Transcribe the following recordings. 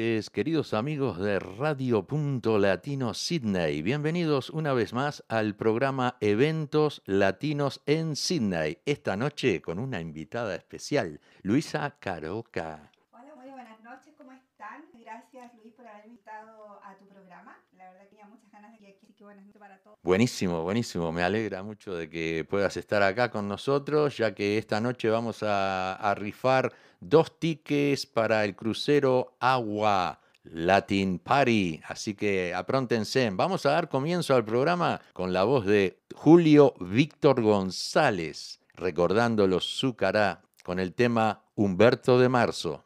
Noches, queridos amigos de Radio Punto Latino Sydney. Bienvenidos una vez más al programa Eventos Latinos en Sydney. Esta noche con una invitada especial, Luisa Caroca. Hola, muy buenas noches, ¿cómo están? Gracias Luis por haber invitado a tu programa. La verdad que tenía muchas ganas de que aquí, que buenas noches para todos. Buenísimo, buenísimo. Me alegra mucho de que puedas estar acá con nosotros, ya que esta noche vamos a, a rifar dos tickets para el crucero Agua. Latin Party, así que apróntense. Vamos a dar comienzo al programa con la voz de Julio Víctor González, recordando los Zúcará con el tema Humberto de Marzo.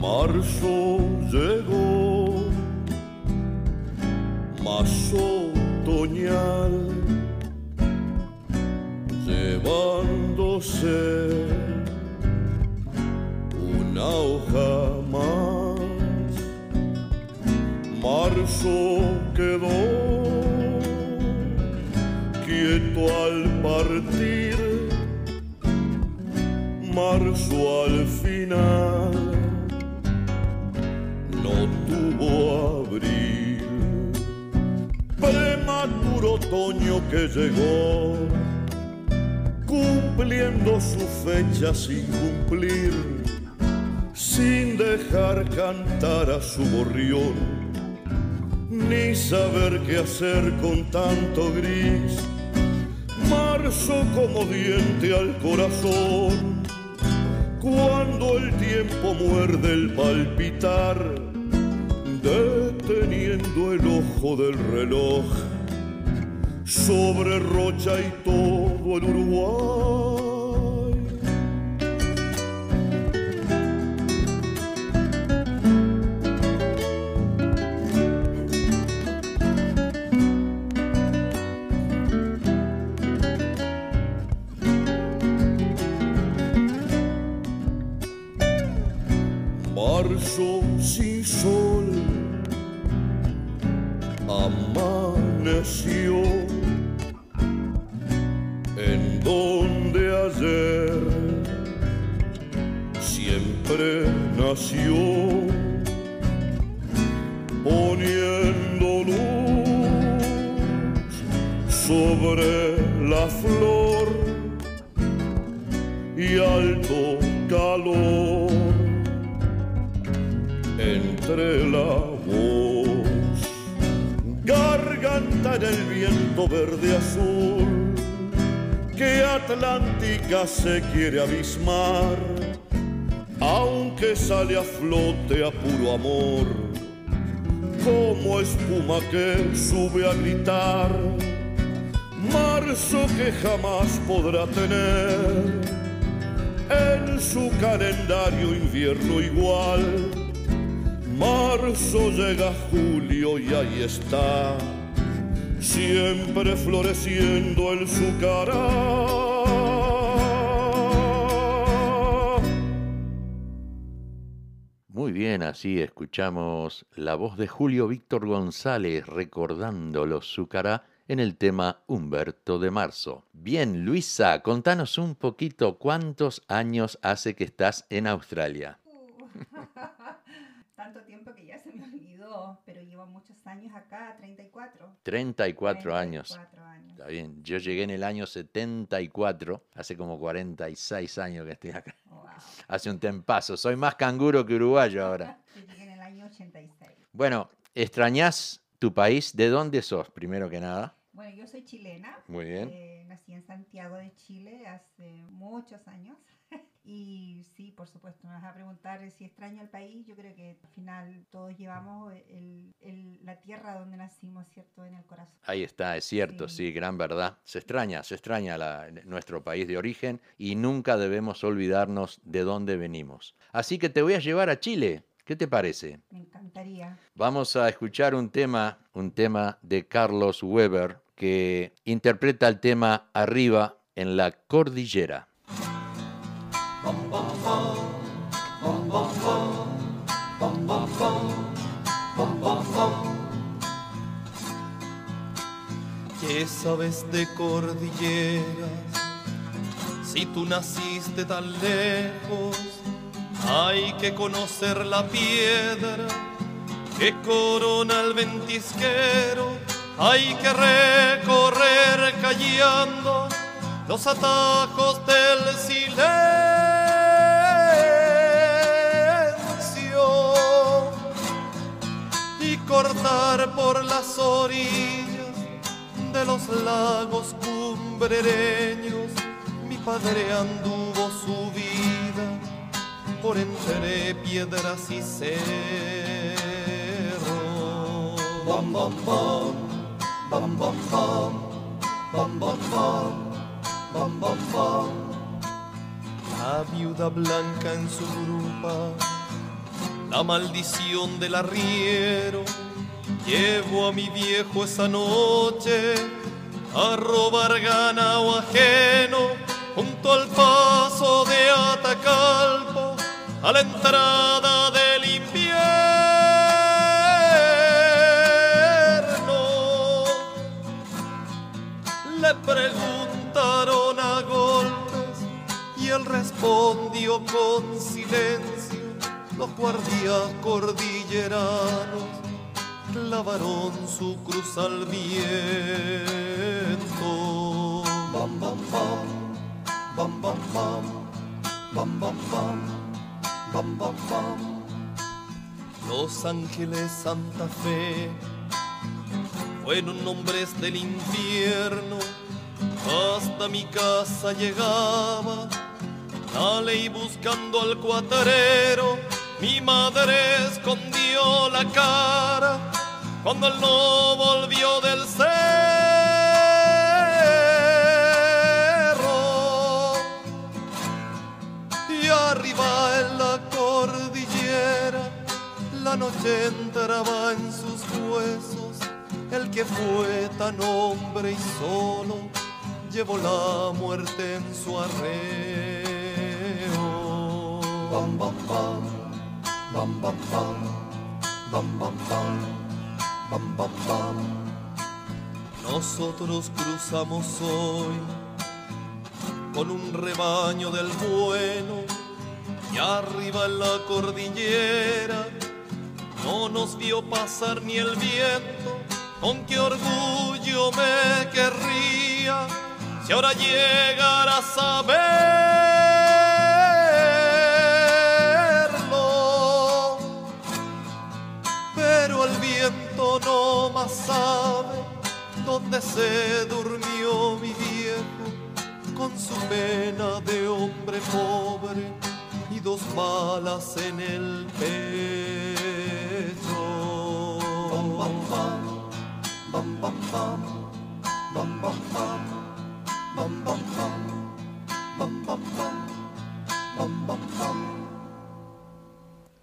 Marzo llegó, más otoñal, llevándose una hoja más. Marzo quedó quieto al partir, marzo al final no tuvo Prematuro otoño que llegó, cumpliendo su fecha sin cumplir, sin dejar cantar a su gorrión, ni saber qué hacer con tanto gris. Marzo como diente al corazón, cuando el tiempo muerde el palpitar deteniendo el ojo del reloj sobre Rocha y todo el Uruguay. Marzo sin sol amaneció siempre nació poniendo luz sobre la flor y alto calor entre la voz, garganta en el viento verde azul, que Atlántica se quiere abismar, aunque sale a flote a puro amor, como espuma que sube a gritar, marzo que jamás podrá tener en su calendario invierno igual Marzo llega julio y ahí está, siempre floreciendo el Zucará. Muy bien, así escuchamos la voz de Julio Víctor González recordando los Zúcará en el tema Humberto de Marzo. Bien, Luisa, contanos un poquito cuántos años hace que estás en Australia. Tanto tiempo que ya se me olvidó, pero llevo muchos años acá, 34. 34 años. 34 años. Está bien, yo llegué en el año 74, hace como 46 años que estoy acá. Hace un tempazo, soy más canguro que uruguayo ahora. En el año 86. Bueno, ¿extrañás tu país? ¿De dónde sos, primero que nada? Bueno, yo soy chilena. Muy bien. eh, nací en Santiago de Chile hace muchos años. Y sí, por supuesto, me vas a preguntar si extraño el país. Yo creo que al final todos llevamos el- el- la tierra donde nacimos, ¿cierto? En el corazón. Ahí está, es cierto, sí, Sí. gran verdad. Se extraña, se extraña la- nuestro país de origen y nunca debemos olvidarnos de dónde venimos. Así que te voy a llevar a Chile. ¿Qué te parece? Me encantaría. Vamos a escuchar un tema, un tema de Carlos Weber que interpreta el tema Arriba en la cordillera. ¿Qué sabes de cordilleras? Si tú naciste tan lejos, hay que conocer la piedra que corona el ventisquero. Hay que recorrer callando los atajos del silencio cortar por las orillas de los lagos cumbrereños. Mi padre anduvo su vida por entre piedras y cerros. Bam, bam, bam, bam, bam, bam, bam, bam, bam. La viuda blanca en su grupa, la maldición del arriero. Llevo a mi viejo esa noche a robar ganado ajeno junto al paso de Atacalpo a la entrada del invierno. Le pregunto a golpes y él respondió con silencio. Los guardias cordilleranos clavaron su cruz al viento. Bam, bam, bam, bam, bam, bam, bam, bam, bam, bam, bam, bam. Los Ángeles Santa Fe fueron nombres del infierno hasta mi casa llegaba la ley buscando al cuatrero. Mi madre escondió la cara cuando él no volvió del cerro. Y arriba en la cordillera la noche entraba en sus huesos. El que fue tan hombre y solo llevó la muerte en su arreo. Bam, bam, bam, bam, bam, bam, bam, bam, bam, bam, bam, bam. Nosotros cruzamos hoy con un rebaño del bueno y arriba en la cordillera no nos vio pasar ni el viento, con qué orgullo me querría si ahora llegara a saberlo, no más sabe dónde se durmió mi viejo con su pena de hombre pobre y dos balas en el pecho.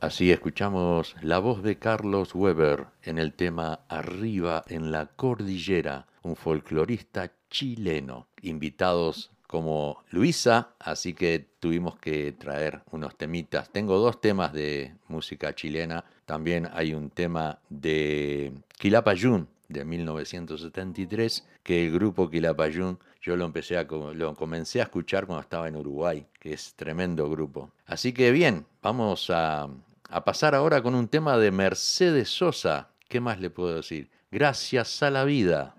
Así escuchamos la voz de Carlos Weber en el tema Arriba en la Cordillera, un folclorista chileno. Invitados como Luisa, así que tuvimos que traer unos temitas. Tengo dos temas de música chilena, también hay un tema de Quilapayún de 1973 que el grupo Quilapayún yo lo empecé a lo comencé a escuchar cuando estaba en Uruguay, que es tremendo grupo. Así que bien, vamos a, a pasar ahora con un tema de Mercedes Sosa. ¿Qué más le puedo decir? Gracias a la vida.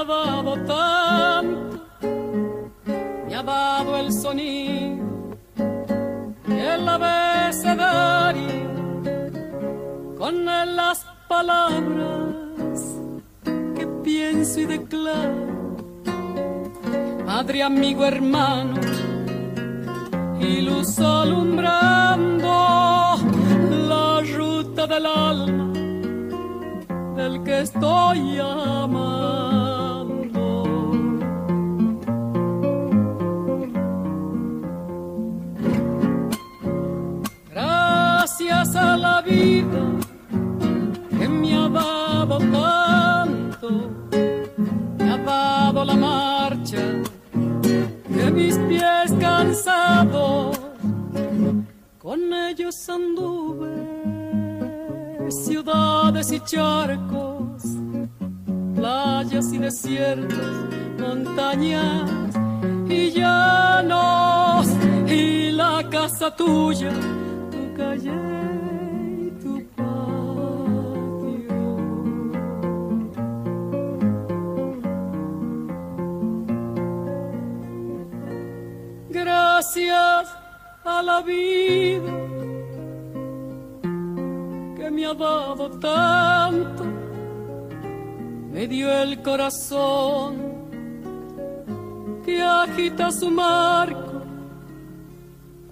ha dado tanto, me ha dado el sonido el abecedario con las palabras que pienso y declaro. Madre, amigo, hermano, y luz alumbrando la ruta del alma del que estoy amando. Tuya, tu calle y tu patio. Gracias a la vida que me ha dado tanto, me dio el corazón que agita su marco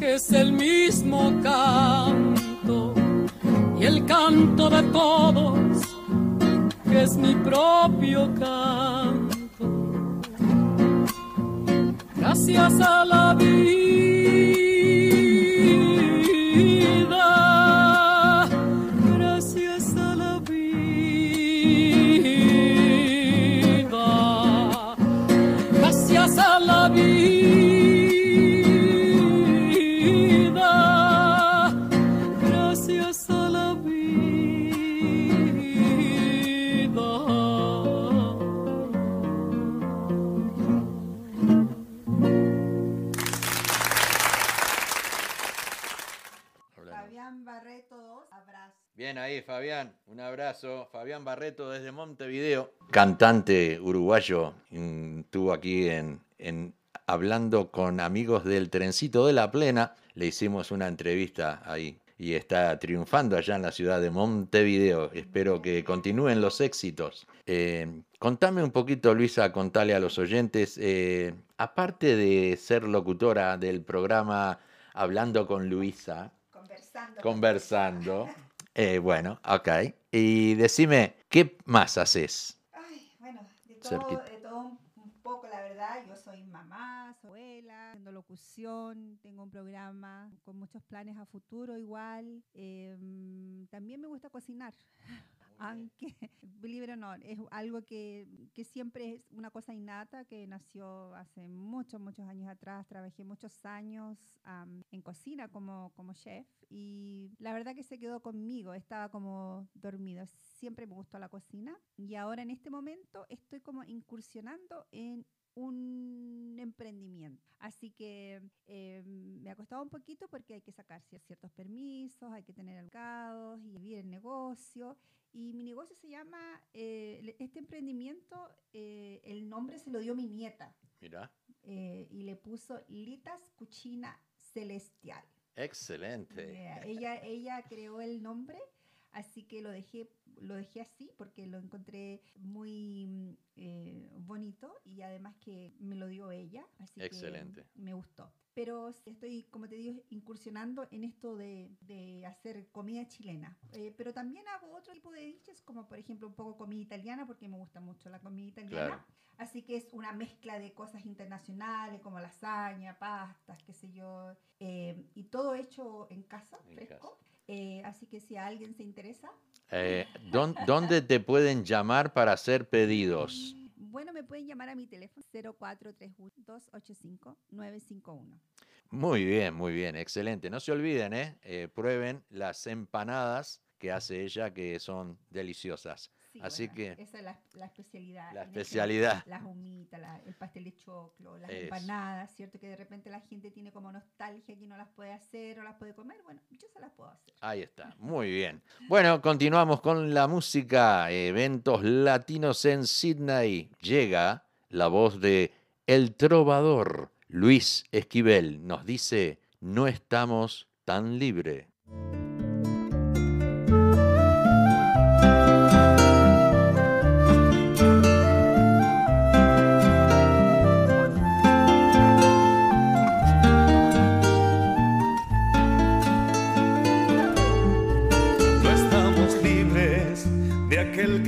que es el mismo canto, y el canto de todos, que es mi propio canto. Gracias a la vida, ahí, Fabián. Un abrazo. Fabián Barreto desde Montevideo. Cantante uruguayo. mm, Estuvo aquí en, en hablando con amigos del Trencito de la Plena. Le hicimos una entrevista ahí. Y está triunfando allá en la ciudad de Montevideo. Espero que continúen los éxitos. Eh, contame un poquito, Luisa, contale a los oyentes. eh, aparte de ser locutora del programa Hablando con Luisa, Conversando. conversando. Eh, bueno, ok. Y decime, ¿qué más haces? Ay, bueno, de todo, de todo un, un poco, la verdad. Yo soy mamá, soy abuela, haciendo locución, tengo un programa con muchos planes a futuro igual. Em, también me gusta cocinar. Aunque, believe it or not, es algo que, que siempre es una cosa innata que nació hace muchos, muchos años atrás. Trabajé muchos años am, en cocina como, como chef y la verdad que se quedó conmigo. Estaba como dormido. Siempre me gustó la cocina y ahora en este momento estoy como incursionando en un emprendimiento. Así que eh, me ha costado un poquito porque hay que sacar cier- ciertos permisos, hay que tener abogados y vivir el negocio. Y mi negocio se llama, eh, este emprendimiento, eh, el nombre se lo dio mi nieta Mira, y le puso Litas Cucina Celestial. excelente. Yeah, ella, ella creó el nombre, Así que lo dejé, lo dejé así porque lo encontré muy mm, eh, bonito y además que me lo dio ella. Así Excelente. que me gustó. Pero estoy, como te digo, incursionando en esto de, de hacer comida chilena. Eh, pero también hago otro tipo de dishes, como por ejemplo un poco comida italiana, porque me gusta mucho la comida italiana. Claro. Así que es una mezcla de cosas internacionales como lasaña, pastas, qué sé yo, eh, y todo hecho en casa, En fresco. Eh, así que si a alguien se interesa, Eh, ¿dón- ¿Dónde te pueden llamar para hacer pedidos? bueno, me pueden llamar a mi teléfono 0431-285-951. Muy bien, muy bien, excelente. No se olviden, ¿eh? Eh, prueben las empanadas que hace ella, que son deliciosas. Sí, Así bueno, que- Esa es la, la especialidad. La ese- especialidad. Las humitas, la- el pastel de choclo, las empanadas, ¿cierto? Que de repente la gente tiene como nostalgia que no las puede hacer o las puede comer. Bueno, yo se las puedo hacer. Ahí está, muy bien. Bueno, continuamos con la música. Eventos latinos en Sydney. Llega la voz de El Trovador, Luis Esquivel. Nos dice, no estamos tan libres.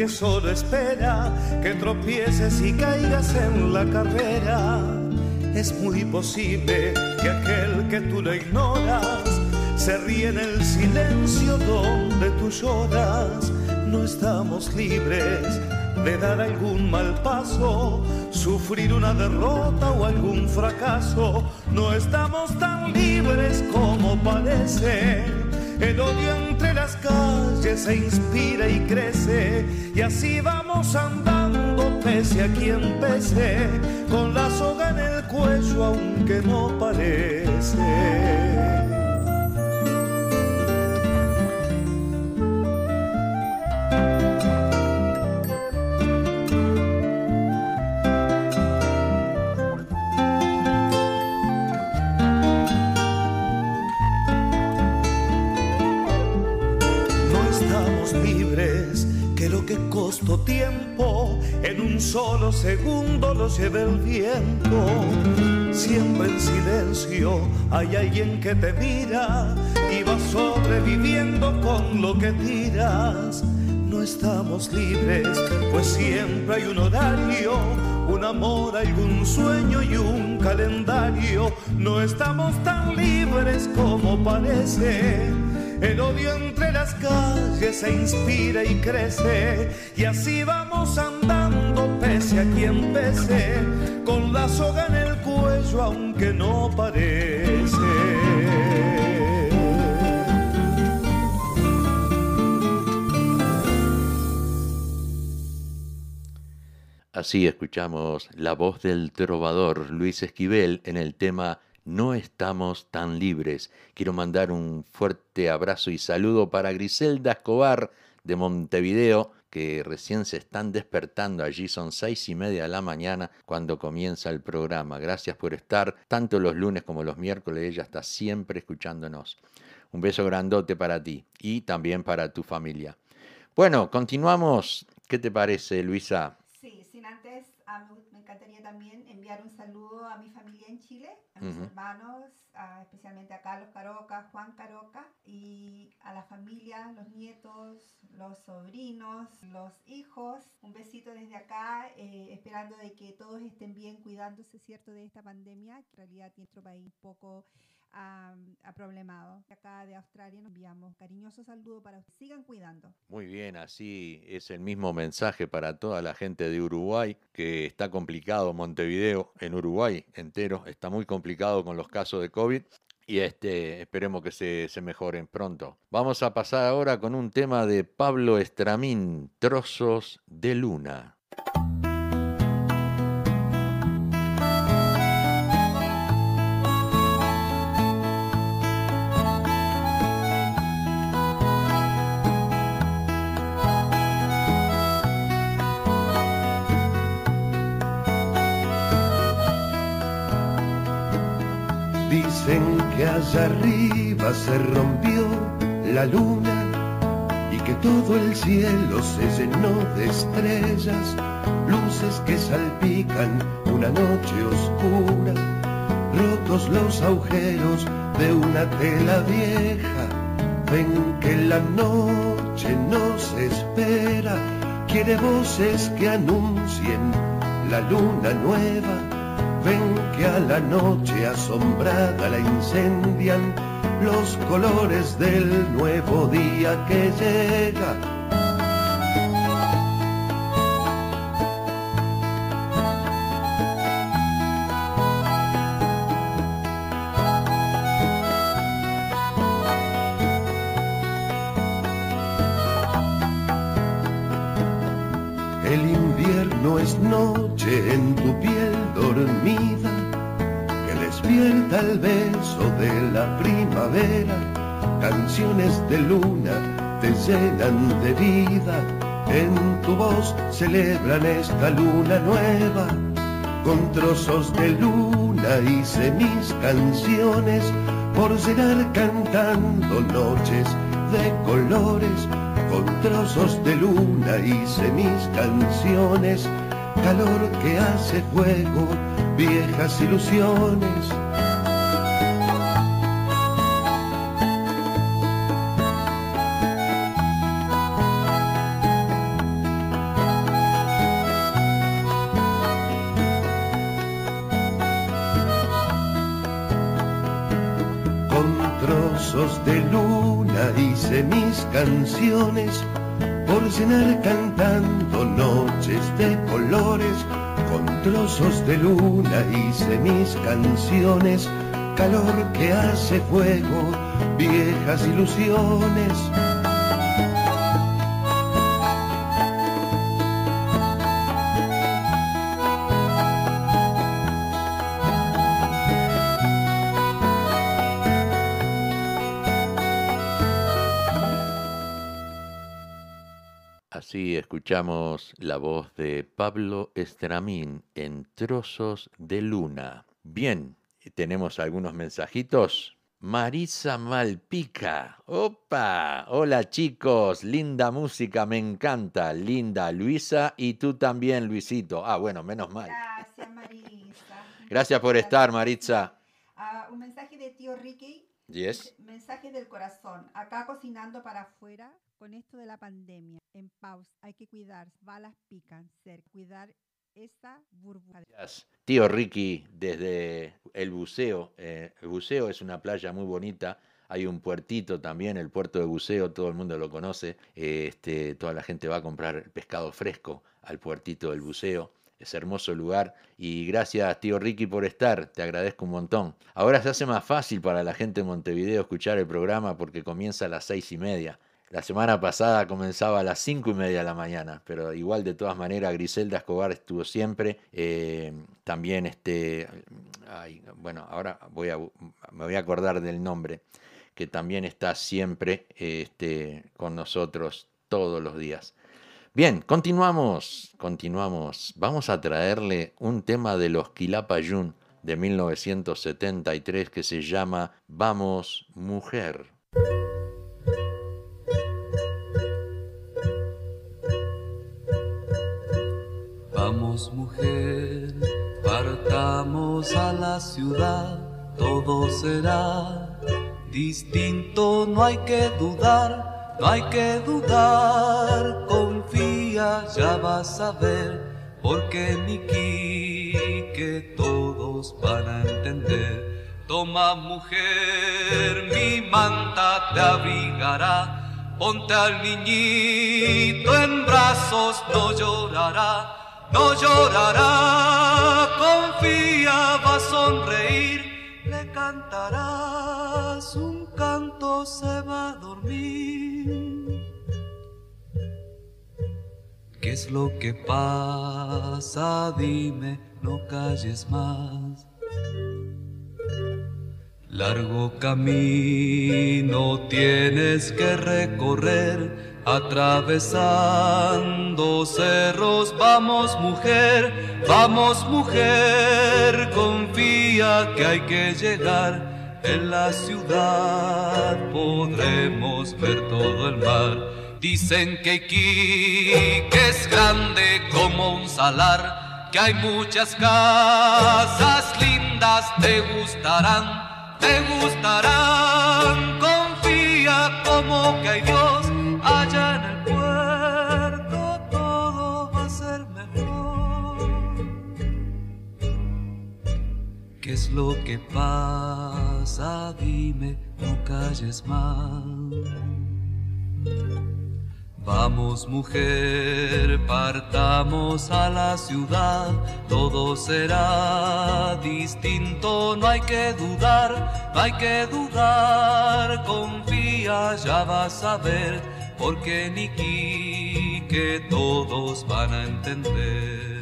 Que solo espera que tropieces y caigas en la carrera. Es muy posible que aquel que tú lo ignoras se ríe en el silencio donde tú lloras. No estamos libres de dar algún mal paso, sufrir una derrota o algún fracaso. No estamos tan libres como parece. El odio entre las calles se inspira y crece y así vamos andando pese a quien pese, con la soga en el cuello aunque no parece. Un solo segundo lo lleva el viento. Siempre en silencio hay alguien que te mira y va sobreviviendo con lo que tiras. No estamos libres, pues siempre hay un horario, un amor, algún sueño y un calendario. No estamos tan libres como parece. El odio entre las calles se inspira y crece y así vamos andando pese a quien pese, con la soga en el cuello aunque no parece. Así escuchamos la voz del trovador Luis Esquivel en el tema No estamos tan libres. Quiero mandar un fuerte abrazo y saludo para Griselda Escobar de Montevideo, que recién se están despertando. Allí son seis y media de la mañana cuando comienza el programa. Gracias por estar tanto los lunes como los miércoles. Ella está siempre escuchándonos. Un beso grandote para ti y también para tu familia. Bueno, continuamos. ¿Qué te parece, Luisa? Sí, sin antes, encantaría también enviar un saludo a mi familia en Chile, a mis hermanos, a- especialmente a Carlos Caroca, Juan Caroca, y a la familia, los nietos, los sobrinos, los hijos. Un besito desde acá, eh, esperando de que todos estén bien, cuidándose, ¿cierto?, de esta pandemia, que en realidad tiene nuestro país un poco aproblemado. Acá de Australia nos enviamos para sigan cuidando. Muy bien, así es el mismo mensaje para toda la gente de Uruguay, que está complicado Montevideo en Uruguay entero, está muy complicado con los casos de COVID y este, esperemos que se, se mejoren pronto. Vamos a pasar ahora con un tema de Pablo Estramín, Trozos de Luna. Se rompió la luna y que todo el cielo se llenó de estrellas, luces que salpican una noche oscura, rotos los agujeros de una tela vieja, ven que la noche nos espera, quiere voces que anuncien la luna nueva, ven que a la noche asombrada la incendian los colores del nuevo día que llega. Celebran esta luna nueva. Con trozos de luna hice mis canciones por llegar cantando noches de colores. Con trozos de luna hice mis canciones, calor que hace fuego, viejas ilusiones. Canciones por llenar cantando noches de colores. Con trozos de luna hice mis canciones, calor que hace fuego, viejas ilusiones. Así escuchamos la voz de Pablo Estramín en Trozos de Luna. Bien, tenemos algunos mensajitos. Marisa Malpica. ¡Opa! Hola chicos, linda música, me encanta. Linda Luisa y tú también, Luisito. Ah, bueno, menos mal. Gracias, Marisa. Gracias por estar, Maritza. Ah, un mensaje de tío Ricky. Yes. Mensaje del corazón. Acá cocinando para afuera con esto de la pandemia. En pausa. Hay que cuidar. Balas pican. Ser. Cuidar esa burbuja. Tío Ricky, desde el buceo. eh, el buceo es una playa muy bonita. Hay un puertito también, el puerto de buceo, todo el mundo lo conoce. Este, toda la gente va a comprar pescado fresco al puertito del buceo. Es hermoso lugar y gracias tío Ricky por estar, te agradezco un montón. Ahora se hace más fácil para la gente de Montevideo escuchar el programa porque comienza a las seis y media. La semana pasada comenzaba a las cinco y media de la mañana, pero igual de todas maneras Griselda Escobar estuvo siempre. eh, también este, ay, bueno, ahora voy a, me voy a acordar del nombre, que también está siempre este, con nosotros todos los días. Bien, continuamos, continuamos. Vamos a traerle un tema de los Quilapayún de 1973 que se llama Vamos, mujer. Mujer, partamos a la ciudad, todo será distinto, no hay que dudar, no hay que dudar, confía, ya vas a ver, porque Niki que todos van a entender. Toma mujer, mi manta te abrigará, ponte al niñito en brazos, no llorará no llorará, confía, va a sonreír, le cantarás un canto, se va a dormir. ¿Qué es lo que pasa? Dime, no calles más. Largo camino tienes que recorrer Atravesando cerros, vamos mujer, vamos mujer, confía que hay que llegar. En la ciudad podremos ver todo el mar Dicen que Iquique es grande como un salar, que hay muchas casas lindas, te gustarán, te gustarán. Confía como que hay Dios ¿Qué es lo que pasa? Dime, no calles más. Vamos mujer, partamos a la ciudad, todo será distinto, no hay que dudar, no hay que dudar, confía, ya vas a ver, porque Niki que todos van a entender.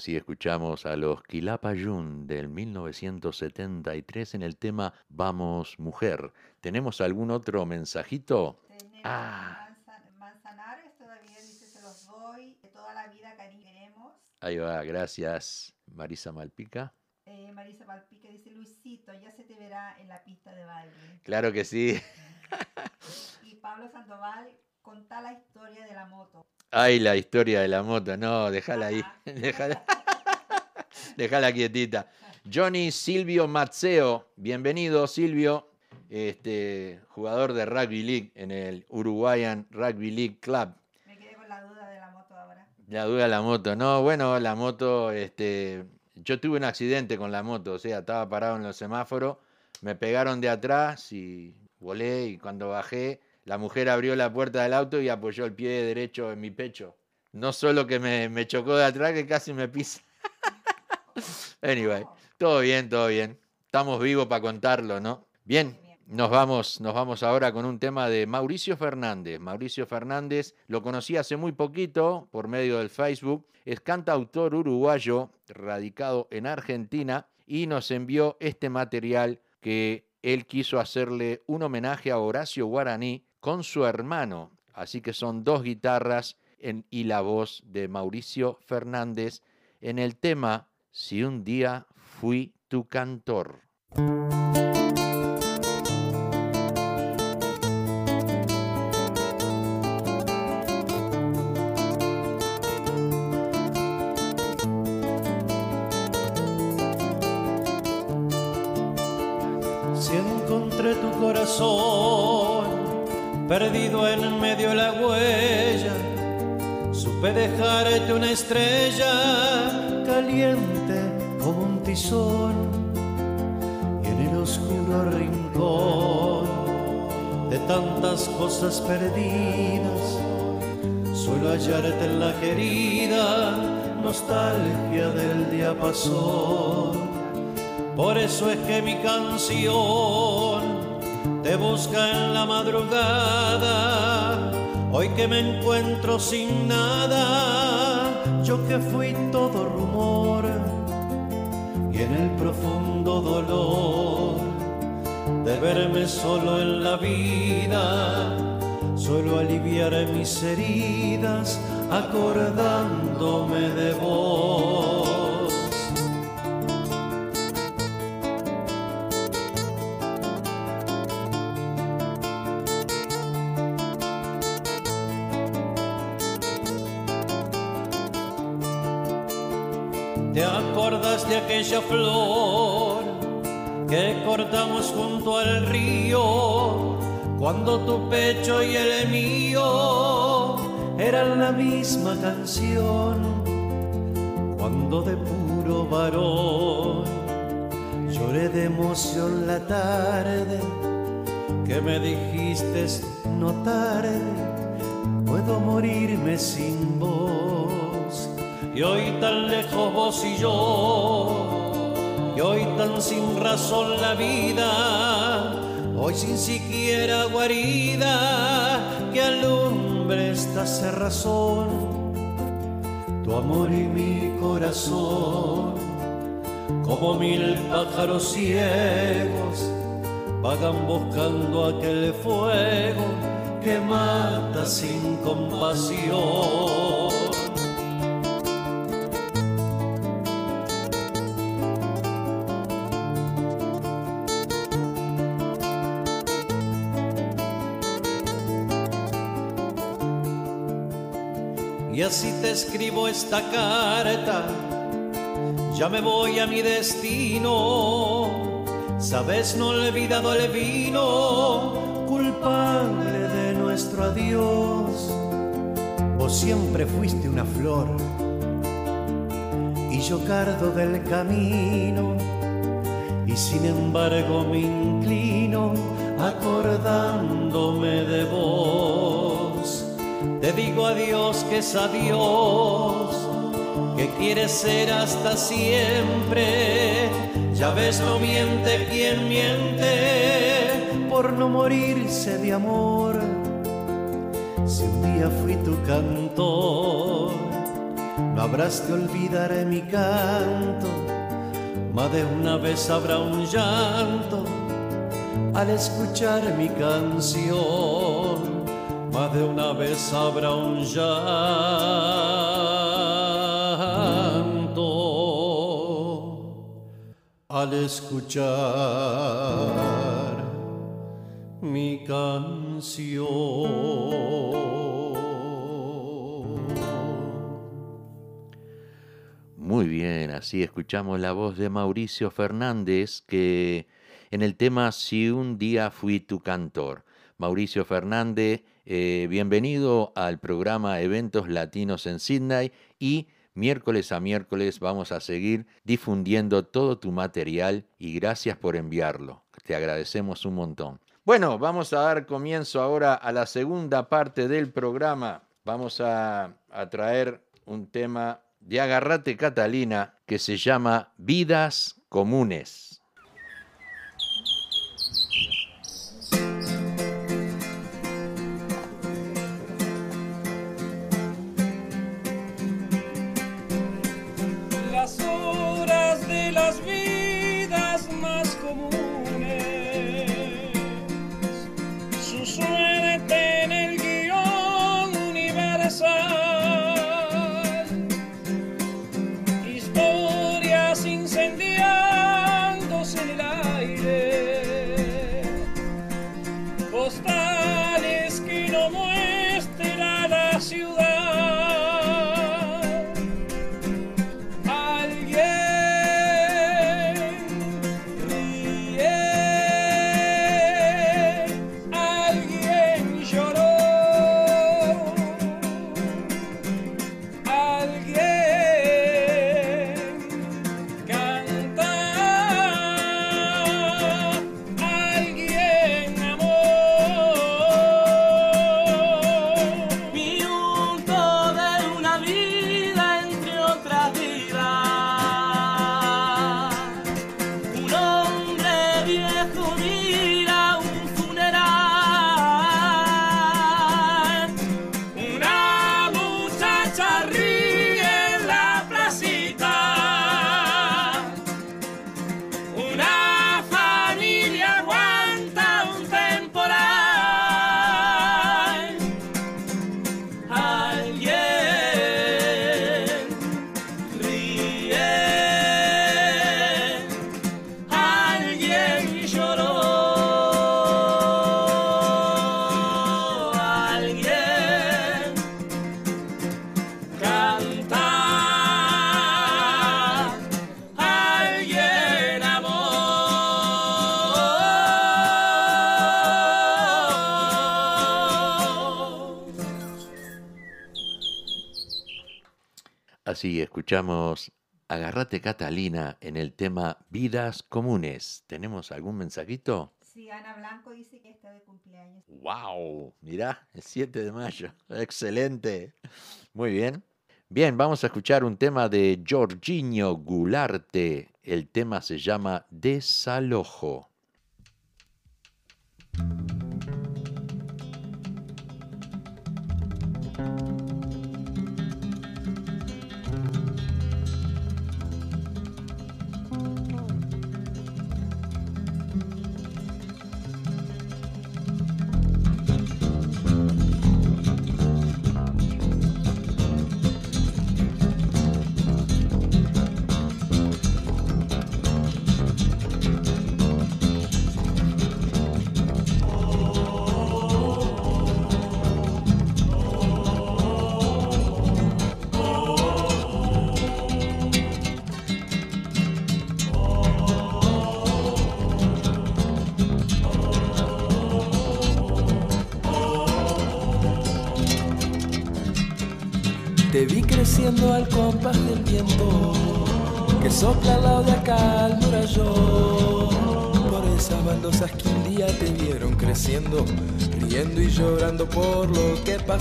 Así escuchamos a los Quilapayún del 1973 en el tema Vamos Mujer. ¿Tenemos algún otro mensajito? Tenemos Ah. Manzan- Manzanares todavía dice se los doy, de toda la vida cariño queremos. Ahí va, gracias. Marisa Malpica. Eh, Marisa Palpique dice Luisito, ya se te verá en la pista de baile. Claro que sí. Y Pablo Sandoval, contá la historia de la moto. Ay, la historia de la moto. No, déjala ahí. Déjala quietita. Johnny Silvio Mazzeo. Bienvenido, Silvio. Este, jugador de Rugby League en el Uruguayan Rugby League Club. Me quedé con la duda de la moto ahora. La duda de la moto. No, bueno, la moto, este, yo tuve un accidente con la moto, o sea, estaba parado en los semáforos, me pegaron de atrás y volé y cuando bajé, la mujer abrió la puerta del auto y apoyó el pie derecho en mi pecho. No solo que me, me chocó de atrás, que casi me pisa. Anyway, todo bien, todo bien. Estamos vivos para contarlo, ¿no? Bien, nos vamos, nos vamos ahora con un tema de Mauricio Fernández. Mauricio Fernández lo conocí hace muy poquito por medio del Facebook. Es cantautor uruguayo radicado en Argentina y nos envió este material que él quiso hacerle un homenaje a Horacio Guaraní con su hermano. Así que son dos guitarras en- y la voz de Mauricio Fernández en el tema Si un día fui tu cantor. Corazón perdido en medio de la huella, supe dejarte una estrella caliente como un tizón y en el oscuro rincón de tantas cosas perdidas, suelo hallarte en la querida nostalgia del diapasón. Por eso es que mi canción te busca en la madrugada. Hoy que me encuentro sin nada, yo que fui todo rumor y en el profundo dolor de verme solo en la vida, suelo aliviar mis heridas acordándome de vos. Aquella flor que cortamos junto al río? Cuando tu pecho y el mío eran la misma canción. Cuando de puro varón lloré de emoción la tarde que me dijiste no tarde, puedo morirme sin vos. Y hoy tan lejos y yo, y hoy tan sin razón la vida, hoy sin siquiera guarida que alumbre esta cerrazón, tu amor y mi corazón, como mil pájaros ciegos, vagan buscando aquel fuego que mata sin compasión. Escribo esta carta, ya me voy a mi destino. Sabes, no olvidado el vino, culpable de nuestro adiós. Vos siempre fuiste una flor y yo cardo del camino. Y sin embargo me inclino acordándome de vos. Te digo adiós que es adiós, que quieres ser hasta siempre. Ya ves, no miente quien miente por no morirse de amor. Si un día fui tu cantor, no habrás de olvidar mi canto. Más de una vez habrá un llanto al escuchar mi canción más de una vez habrá un llanto al escuchar mi canción. Muy bien, así escuchamos la voz de Mauricio Fernández que en el tema Si un día fui tu cantor. Mauricio Fernández, eh, bienvenido al programa Eventos Latinos en Sydney y miércoles a miércoles vamos a seguir difundiendo todo tu material y gracias por enviarlo. Te agradecemos un montón. Bueno, vamos a dar comienzo ahora a la segunda parte del programa. Vamos a, a traer un tema de Agarrate Catalina que se llama Vidas Comunes. Escuchamos Agarrate Catalina en el tema Vidas Comunes. ¿Tenemos algún mensajito? Sí, Ana Blanco dice que está de cumpleaños. ¡Wow! Mirá, el 7 de mayo. Excelente. Muy bien. Bien, vamos a escuchar un tema de Jorginho Gularte. El tema se llama Desalojo.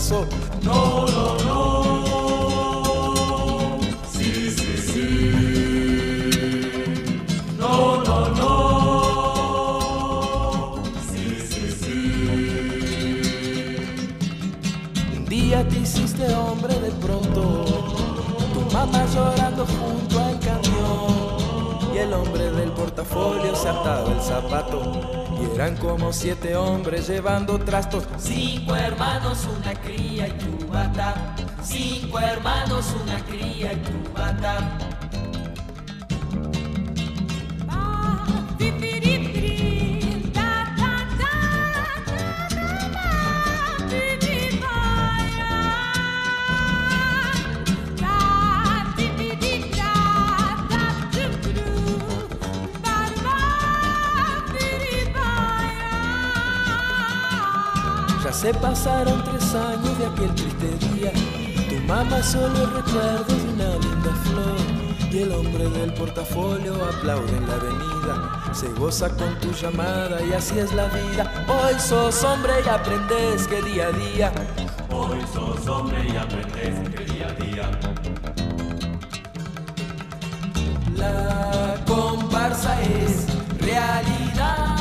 Lo hombres llevando trastos. Cinco hermanos, una cría y tu bata. Cinco hermanos, una cría y tu bata. Se pasaron tres años de aquel triste día. Tu mamá solo recuerdo de una linda flor. Y el hombre del portafolio aplaude en la avenida. Se goza con tu llamada y así es la vida. Hoy sos hombre y aprendes que día a día. Hoy sos hombre y aprendes que día a día. La comparsa es realidad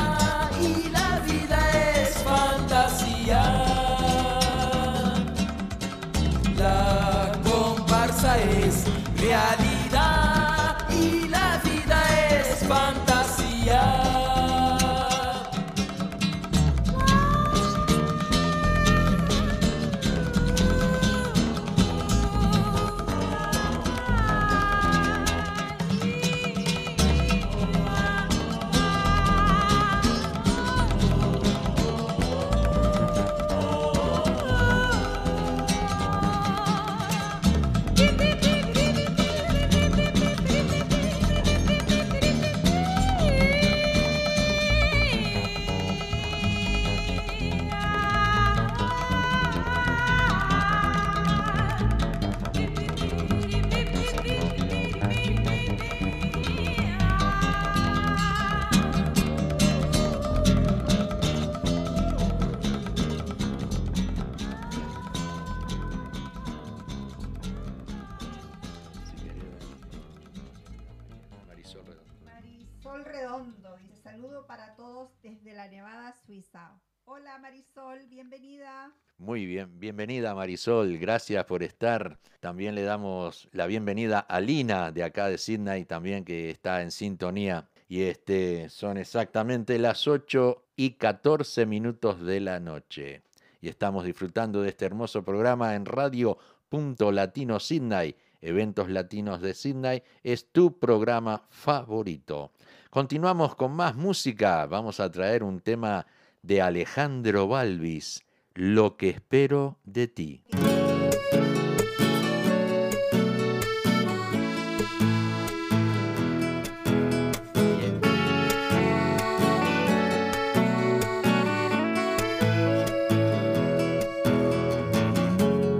Marisol Redondo dice saludo para todos desde la Nevada, Suiza. Hola Marisol, bienvenida. Muy bien, bienvenida Marisol, gracias por estar. También le damos la bienvenida a Lina de acá de Sydney también que está en sintonía. Y este son exactamente las 8 y 14 minutos de la noche. Y estamos disfrutando de este hermoso programa en Radio Punto Latino Sydney. Eventos Latinos de Sydney es tu programa favorito. Continuamos con más música. Vamos a traer un tema de Alejandro Balvis, Lo que espero de ti.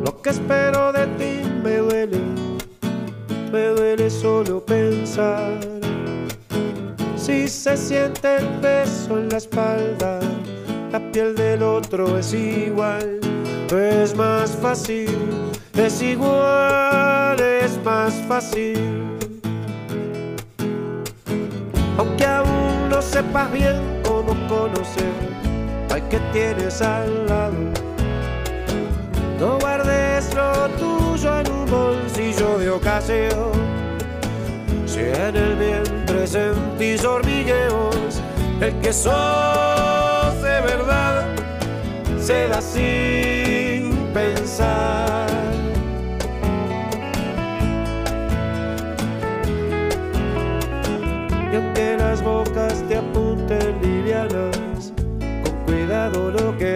Lo que espero de ti me duele, solo pensar. Si se siente el peso en la espalda, la piel del otro es igual. Es más fácil, es igual, es más fácil. Aunque aún no sepas bien cómo conocer al que tienes al lado. No guardes lo tuyo en un bolsillo de ocasión. Si en el vientre sentís hormigueos, el que sos de verdad se da sin pensar. Y aunque las bocas te apunten livianas, con cuidado lo que.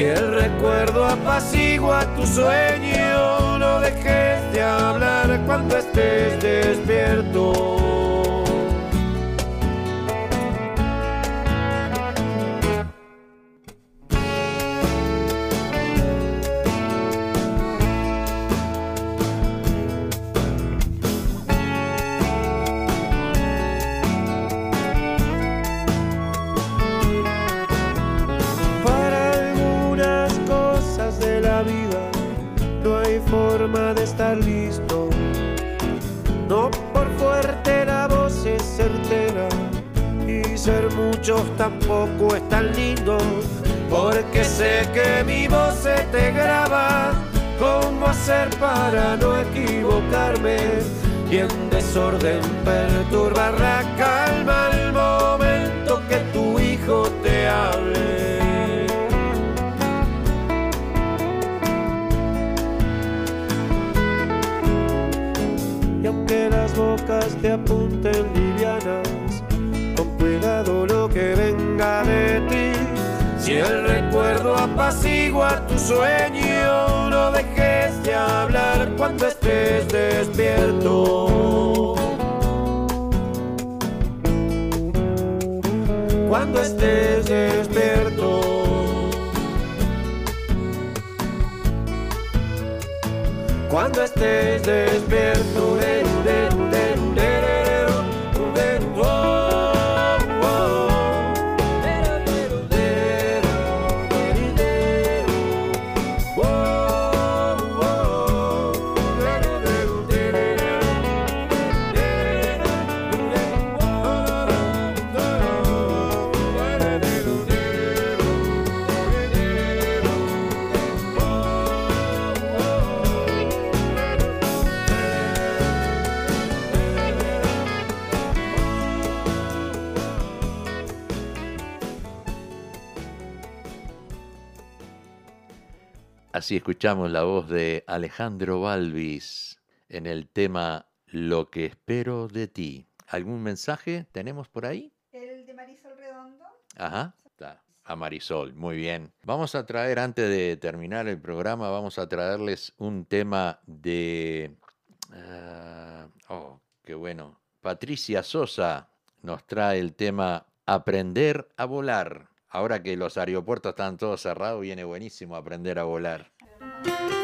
Si el recuerdo apacigua tu sueño, no dejes de hablar cuando estés despierto. Tampoco es tan lindo. Porque sé que mi voz se te graba. ¿Cómo hacer para no equivocarme? Y en desorden perturbar la calma al momento que tu hijo te hable. Y aunque las bocas te apunten livianas, con cuidado lo que venga de ti. Si el recuerdo apacigua tu sueño, no dejes de hablar cuando estés despierto. Cuando estés despierto. Cuando estés despierto, deru, Así escuchamos la voz de Alejandro Balvis en el tema Lo que espero de ti. ¿Algún mensaje tenemos por ahí? El de Marisol Redondo. Ajá, está. A Marisol, muy bien. Vamos a traer, antes de terminar el programa, vamos a traerles un tema de... ah, oh, qué bueno. Patricia Sosa nos trae el tema Aprender a volar. Ahora que los aeropuertos están todos cerrados, viene buenísimo aprender a volar. Thank you.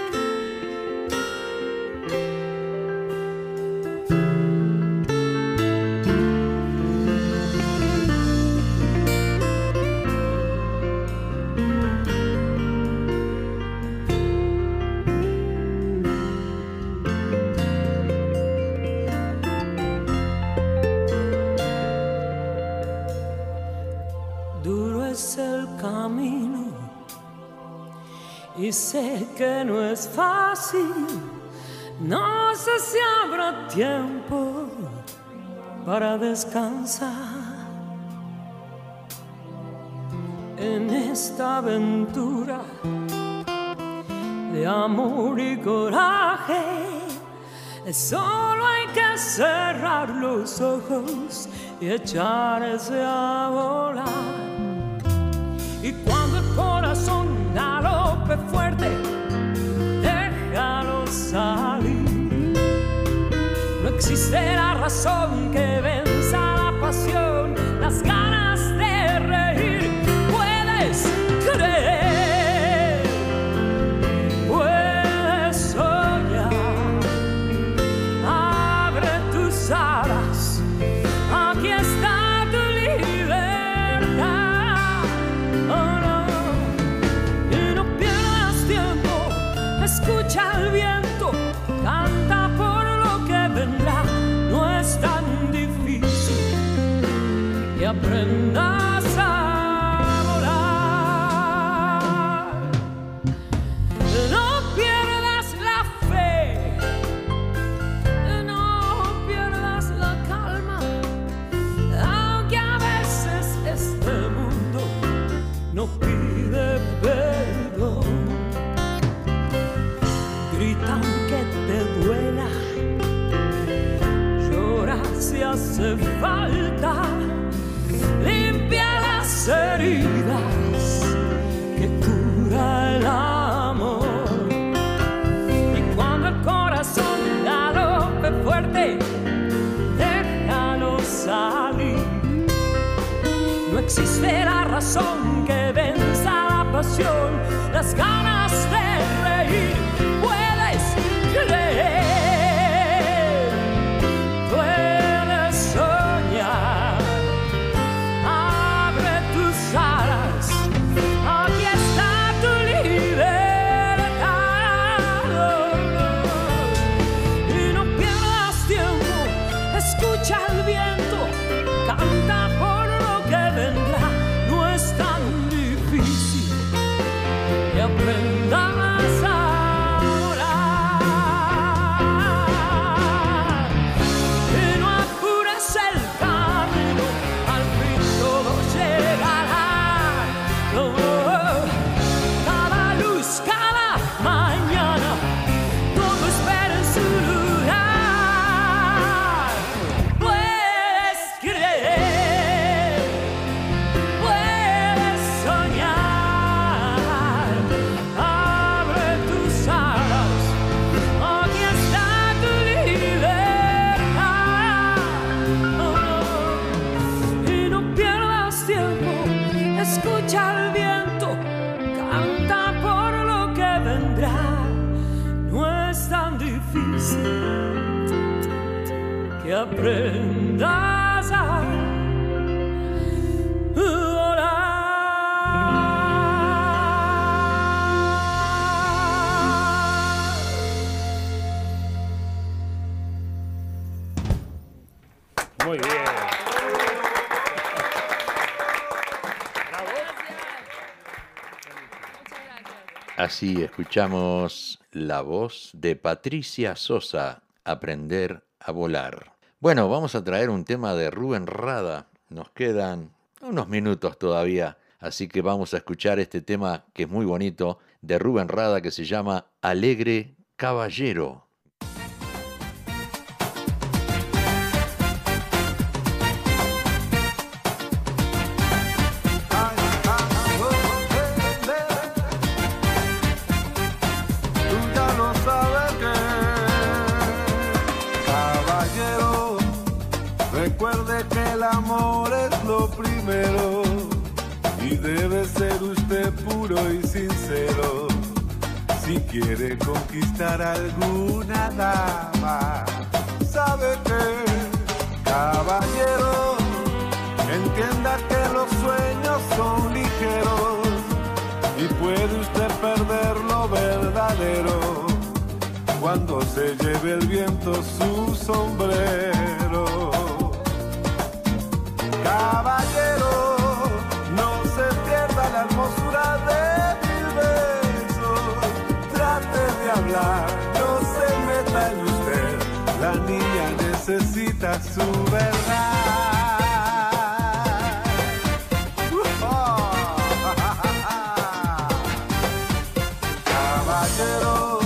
Es fácil. No sé si habrá tiempo para descansar en esta aventura de amor y coraje. Solo hay que cerrar los ojos y echarse a volar. Existe la razón que venza hace falta, limpia las heridas que cura el amor. Y cuando el corazón galope fuerte, déjalo salir. No existe la razón que venza la pasión, las ganas de reír. Así escuchamos la voz de Patricia Sosa, Aprender a volar. Bueno, vamos a traer un tema de Rubén Rada. Nos quedan unos minutos todavía, así que vamos a escuchar este tema que es muy bonito de Rubén Rada que se llama Alegre Caballero. Y sincero si quiere conquistar alguna dama. Sabe que, caballero, entienda que los sueños son ligeros y puede usted perder lo verdadero cuando se lleve el viento su sombrero. Necesita su verdad. Caballero,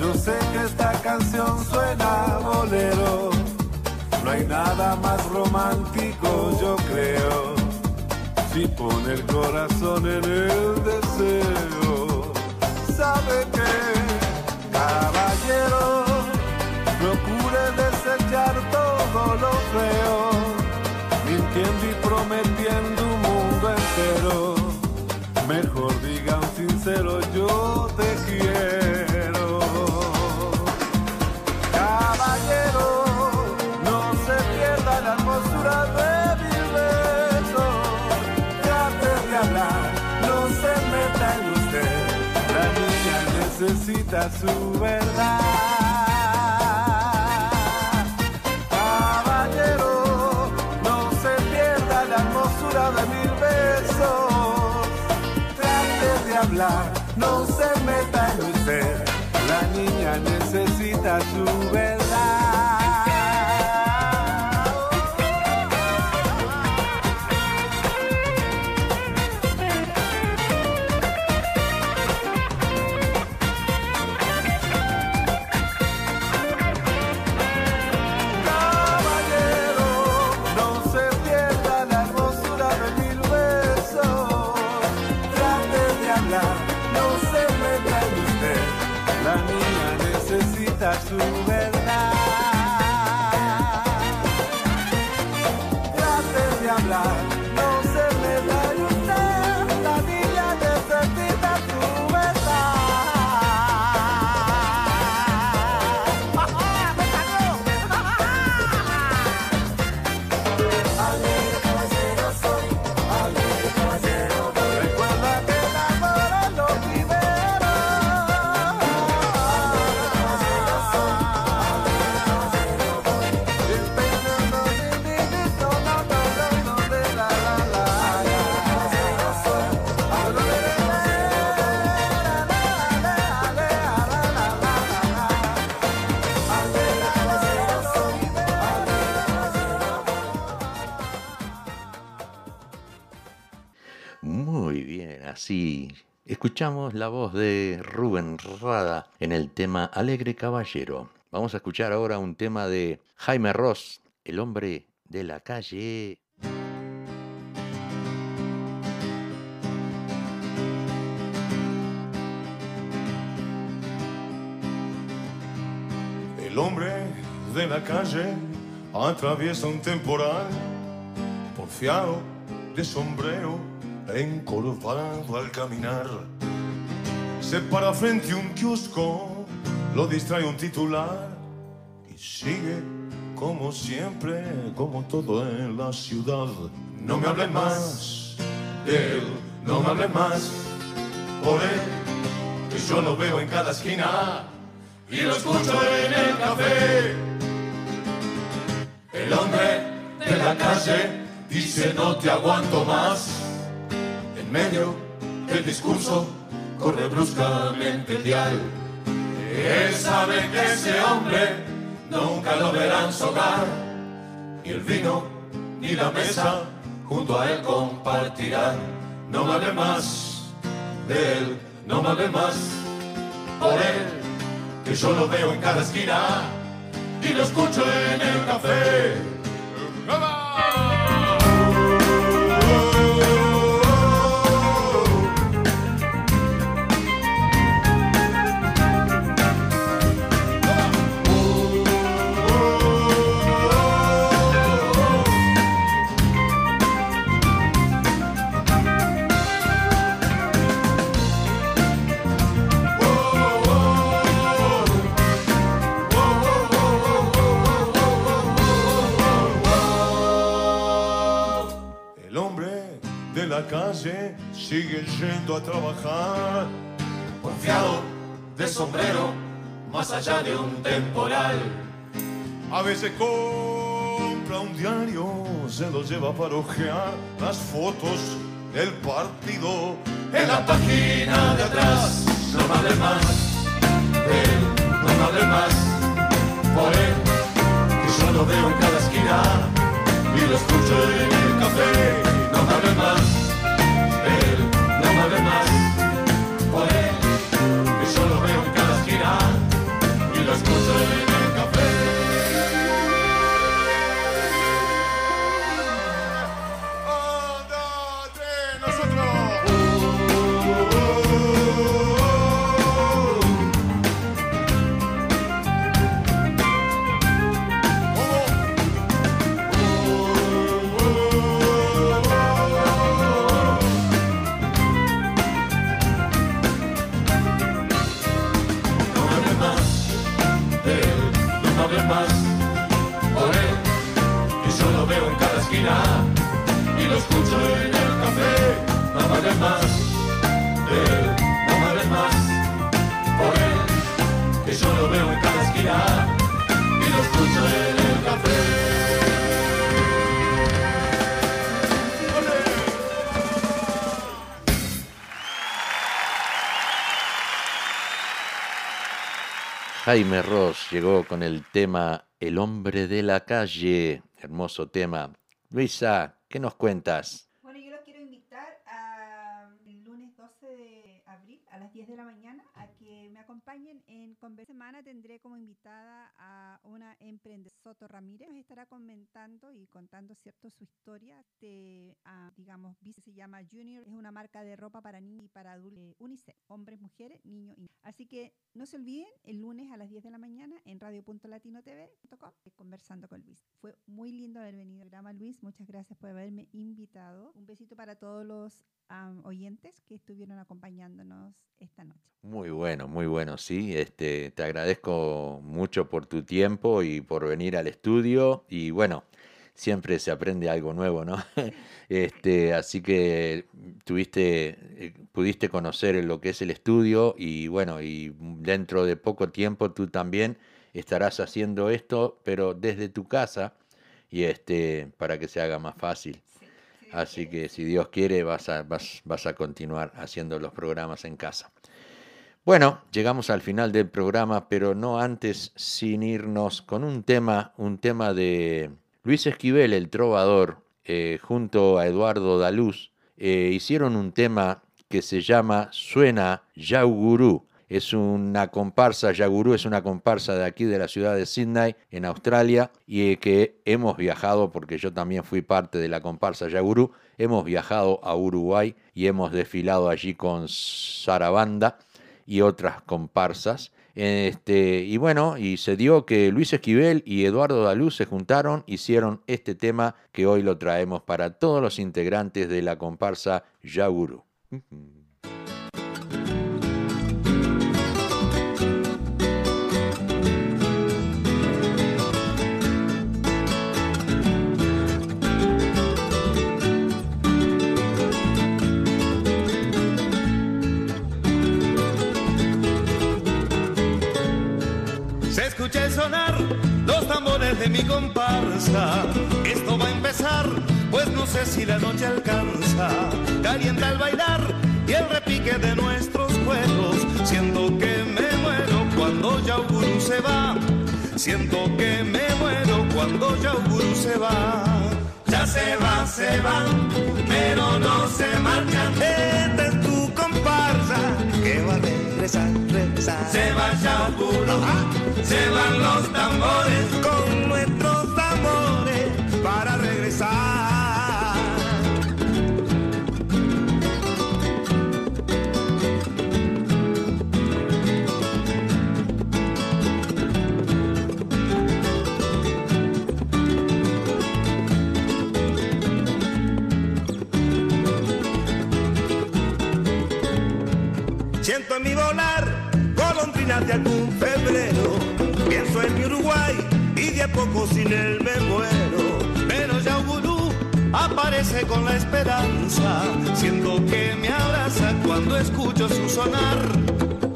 yo sé que esta canción suena bolero. No hay nada más romántico, yo creo, si pone el corazón en el deseo. Sabe que, todo lo feo, mintiendo y prometiendo un mundo entero. Mejor diga un sincero yo te quiero. Caballero, no se pierda la hermosura de mil besos. Trate de hablar, no se meta en usted. La niña necesita su verdad. Escuchamos la voz de Rubén Rada en el tema Alegre Caballero. Vamos a escuchar ahora un tema de Jaime Ross, el hombre de la calle. El hombre de la calle atraviesa un temporal, porfiado de sombrero, encorvado al caminar. Se para frente un kiosco, lo distrae un titular y sigue como siempre, como todo en la ciudad. No me hablen más de él, no me hablen más por él, que yo lo veo en cada esquina y lo escucho en el café. El hombre de la calle dice no te aguanto más. Medio del discurso corre bruscamente el dial. Él sabe que ese hombre nunca lo verá en su hogar. Ni el vino ni la mesa junto a él compartirán. No me hable más de él, no me hable más por él que yo lo veo en cada esquina y lo escucho en el café. Calle sigue yendo a trabajar, confiado de sombrero, más allá de un temporal. A veces compra un diario, se lo lleva para ojear las fotos del partido en la página de atrás. No me más él, no me más por él, que yo lo veo en cada esquina y lo escucho en el café. No me más Jaime Ross llegó con el tema El hombre de la calle. Hermoso tema. Luisa, ¿qué nos cuentas? Bueno, yo los quiero invitar el lunes 12 de abril a las 10 de la mañana a que me acompañen en Conver Semana. Tendré como invitada a una emprendedora, Soto Ramírez. Estará comentando y contando, ¿cierto?, su historia de, ah, digamos, Vice se llama Junior. Es una marca de ropa para niños y para adultos, eh, unisex, hombres, mujeres, niños y Así que no se olviden, el lunes a las 10 de la mañana en radio.latinotv.com eh, conversando con Luis. Fue muy lindo haber venido al programa, Luis. Muchas gracias por haberme invitado. Un besito para todos los am, oyentes que estuvieron acompañándonos esta noche. Muy bueno, muy bueno, sí. Este, te agradezco mucho por tu tiempo y por venir al estudio. Y bueno, siempre se aprende algo nuevo, ¿no? Este, así que tuviste, eh, pudiste conocer lo que es el estudio y bueno, y dentro de poco tiempo tú también estarás haciendo esto, pero desde tu casa y este, para que se haga más fácil. Así que si Dios quiere vas a, vas, vas a continuar haciendo los programas en casa. Bueno, llegamos al final del programa, pero no antes sin irnos con un tema, un tema de Luis Esquivel, el trovador, eh, junto a Eduardo Daluz, eh, hicieron un tema que se llama Suena Yaugurú. Es una comparsa, Yagurú es una comparsa de aquí de la ciudad de Sydney, en Australia, y eh, que hemos viajado, porque yo también fui parte de la comparsa Yagurú, hemos viajado a Uruguay y hemos desfilado allí con Sarabanda y otras comparsas. Este, y bueno, y se dio que Luis Esquivel y Eduardo Daluz se juntaron, hicieron este tema que hoy lo traemos para todos los integrantes de la comparsa Yaguru. Sonar los tambores de mi comparsa. Esto va a empezar, pues no sé si la noche alcanza. Calienta el bailar y el repique de nuestros juegos. Siento que me muero cuando Yauguru se va. Siento que me muero cuando Yauguru se va. Ya se va, se va, pero no se marchan. Esta es tu comparsa que va regresar, regresar. Se va Yauguru, se van los tambores con Siento que me abraza cuando escucho su sonar.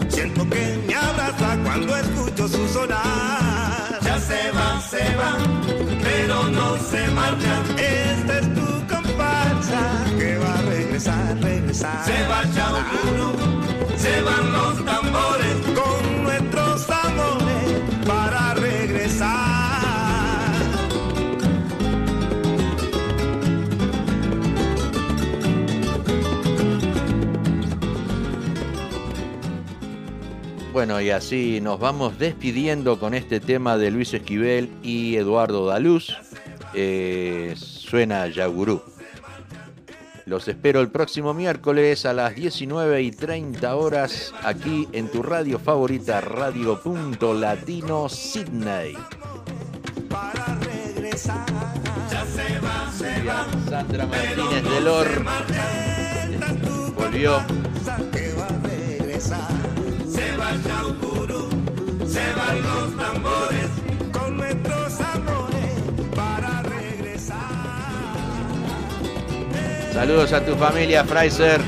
Siento que me abraza cuando escucho su sonar. Ya se va, se va, pero no se marcha. Esta es tu comparsa que va a regresar, regresar. Se va Yaugurú se van los tambores Bueno, y así nos vamos despidiendo con este tema de Luis Esquivel y Eduardo Daluz. Eh, suena Yagurú. Los espero el próximo miércoles a las 19 y 30 horas aquí en tu radio favorita, Radio Punto Latino Sydney. Para regresar. Ya se va, se va. Sandra Martínez Delor volvió. que va a regresar. Se van los tambores con nuestros amores para regresar. Saludos a tu familia, Fraser.